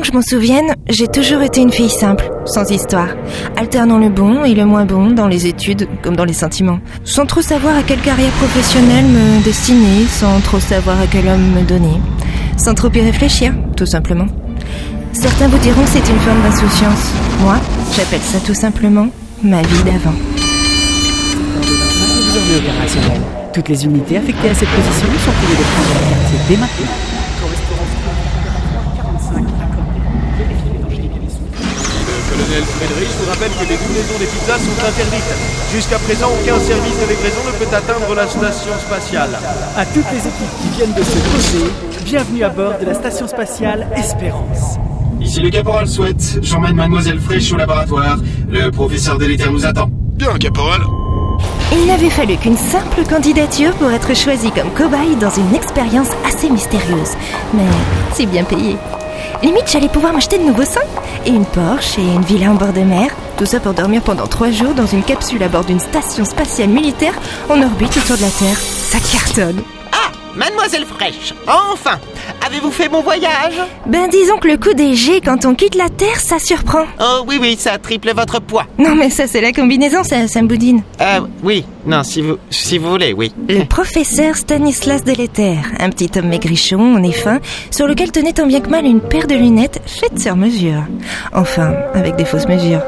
Que je m'en souvienne, j'ai toujours été une fille simple, sans histoire, alternant le bon et le moins bon dans les études comme dans les sentiments, sans trop savoir à quelle carrière professionnelle me destiner, sans trop savoir à quel homme me donner, sans trop y réfléchir, tout simplement. Certains vous diront que c'est une forme d'insouciance. Moi, j'appelle ça tout simplement ma vie d'avant. Toutes les unités affectées à cette position sont priées de prendre leur quartier dès maintenant. Frédéric vous rappelle que les livraisons des pizzas sont interdites. Jusqu'à présent, aucun service de livraison ne peut atteindre la station spatiale. À toutes les équipes qui viennent de se poser, bienvenue à bord de la station spatiale Espérance. Ici le caporal souhaite. J'emmène mademoiselle Fraîche au laboratoire. Le professeur délétère nous attend. Bien, caporal. Il n'avait fallu qu'une simple candidature pour être choisi comme cobaye dans une expérience assez mystérieuse. Mais c'est bien payé. Limite, j'allais pouvoir m'acheter de nouveaux seins. Et une Porsche et une villa en bord de mer. Tout ça pour dormir pendant trois jours dans une capsule à bord d'une station spatiale militaire en orbite autour de la Terre. Ça cartonne. Mademoiselle Fraîche, enfin Avez-vous fait mon voyage? Ben disons que le coup des G quand on quitte la Terre, ça surprend. Oh oui, oui, ça triple votre poids. Non mais ça c'est la combinaison, ça, ça me boudine. Euh, oui, non, si vous, si vous voulez, oui. Le professeur Stanislas Deléter, un petit homme maigrichon, nez fin, sur lequel tenait tant bien que mal une paire de lunettes faites sur mesure. Enfin, avec des fausses mesures.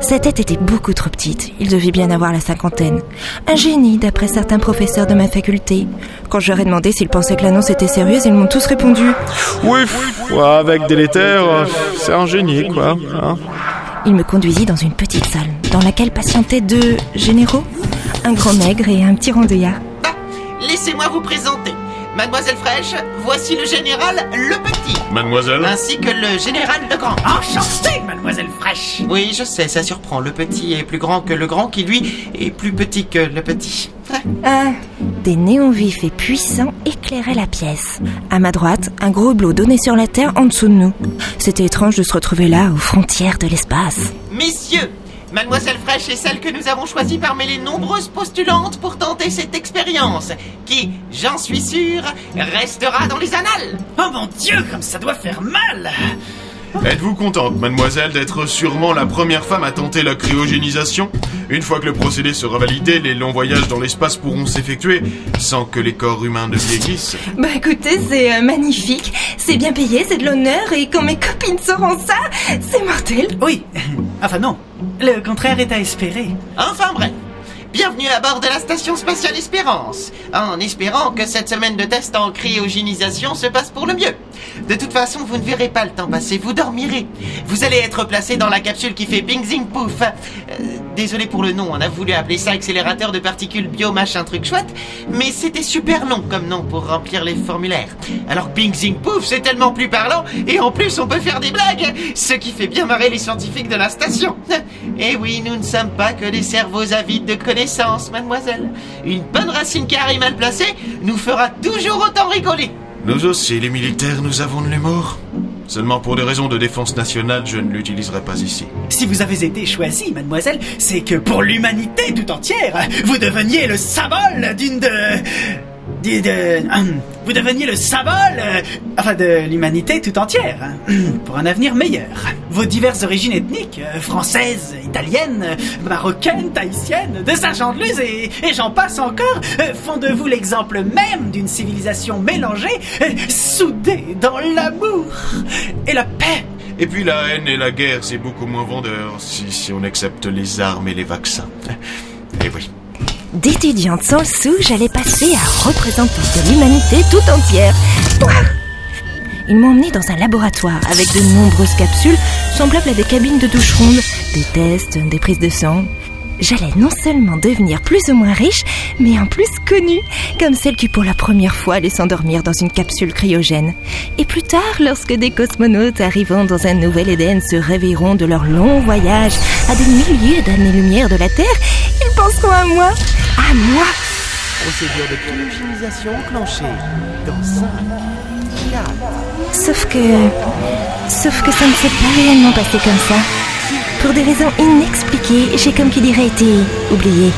Sa tête était beaucoup trop petite, il devait bien avoir la cinquantaine. Un génie, d'après certains professeurs de ma faculté. Quand leur ai demandé s'ils pensaient que l'annonce était sérieuse, ils m'ont tous répondu. Oui, ouais, avec délétère, euh, c'est un génie, quoi. hein. Il me conduisit dans une petite salle, dans laquelle patientaient deux généraux, un grand maigre et un petit rondouillard. Ah, laissez-moi vous présenter. Mademoiselle Fraîche, voici le général Le Petit, Mademoiselle ainsi que le général Le Grand. Enchanté, Oui, je sais, ça surprend. Le Petit est plus grand que le Grand, qui lui est plus petit que le Petit. Ah, des néons vifs et puissants éclairaient la pièce. À ma droite, un gros hublot donnait sur la Terre en dessous de nous. C'était étrange de se retrouver là, aux frontières de l'espace. Messieurs, Mademoiselle Fraîche est celle que nous avons choisie parmi les nombreuses postulantes pour tenter cette expérience, qui, j'en suis sûr, restera dans les annales. Oh mon dieu, comme ça doit faire mal. Êtes-vous contente, mademoiselle, d'être sûrement la première femme à tenter la cryogénisation Une fois que le procédé sera validé, les longs voyages dans l'espace pourront s'effectuer sans que les corps humains ne vieillissent. Bah écoutez, c'est euh, magnifique, c'est bien payé, c'est de l'honneur, et quand mes copines sauront ça, c'est mortel. Oui, enfin non, le contraire est à espérer. Enfin bref. Bienvenue à bord de la station spatiale Espérance, en espérant que cette semaine de test en cryogénisation se passe pour le mieux. De toute façon, vous ne verrez pas le temps passer, vous dormirez. Vous allez être placé dans la capsule qui fait ping zing pouf. Euh, désolé pour le nom, on a voulu appeler ça accélérateur de particules bio machin truc chouette, mais c'était super long comme nom pour remplir les formulaires. Alors ping zing pouf, c'est tellement plus parlant, et en plus on peut faire des blagues, ce qui fait bien marrer les scientifiques de la station. Et oui, nous ne sommes pas que des cerveaux avides de connaissances, mademoiselle. Une bonne racine carrée mal placée nous fera toujours autant rigoler. Nous aussi, les militaires, nous avons de l'humour. Seulement pour des raisons de défense nationale, je ne l'utiliserai pas ici. Si vous avez été choisie, mademoiselle, c'est que pour l'humanité tout entière, vous deveniez le symbole d'une de... hum, vous deveniez le symbole, euh, enfin de l'humanité tout entière, hein, pour un avenir meilleur. Vos diverses origines ethniques, euh, françaises, italiennes, marocaines, tahitiennes, de Saint-Jean-de-Luz et, j'en passe encore, euh, font de vous l'exemple même d'une civilisation mélangée, soudée dans l'amour et la paix. Et puis la haine et la guerre, c'est beaucoup moins vendeur si, si on accepte les armes et les vaccins. Et oui. D'étudiante sans le sou, j'allais passer à représentante de l'humanité tout entière. Ils m'ont emmené dans un laboratoire avec de nombreuses capsules semblables à des cabines de douche ronde, des tests, des prises de sang. J'allais non seulement devenir plus ou moins riche, mais en plus connue, comme celle qui pour la première fois allait s'endormir dans une capsule cryogène. Et plus tard, lorsque des cosmonautes arrivant dans un nouvel Éden se réveilleront de leur long voyage à des milliers d'années-lumière de la Terre, penseront à moi, à moi. Procédure de cryogénisation enclenchée. Dans 5, 4, Sauf que... Sauf que ça ne s'est pas réellement passé comme ça. Pour des raisons inexpliquées, j'ai comme qui dirait été oublié.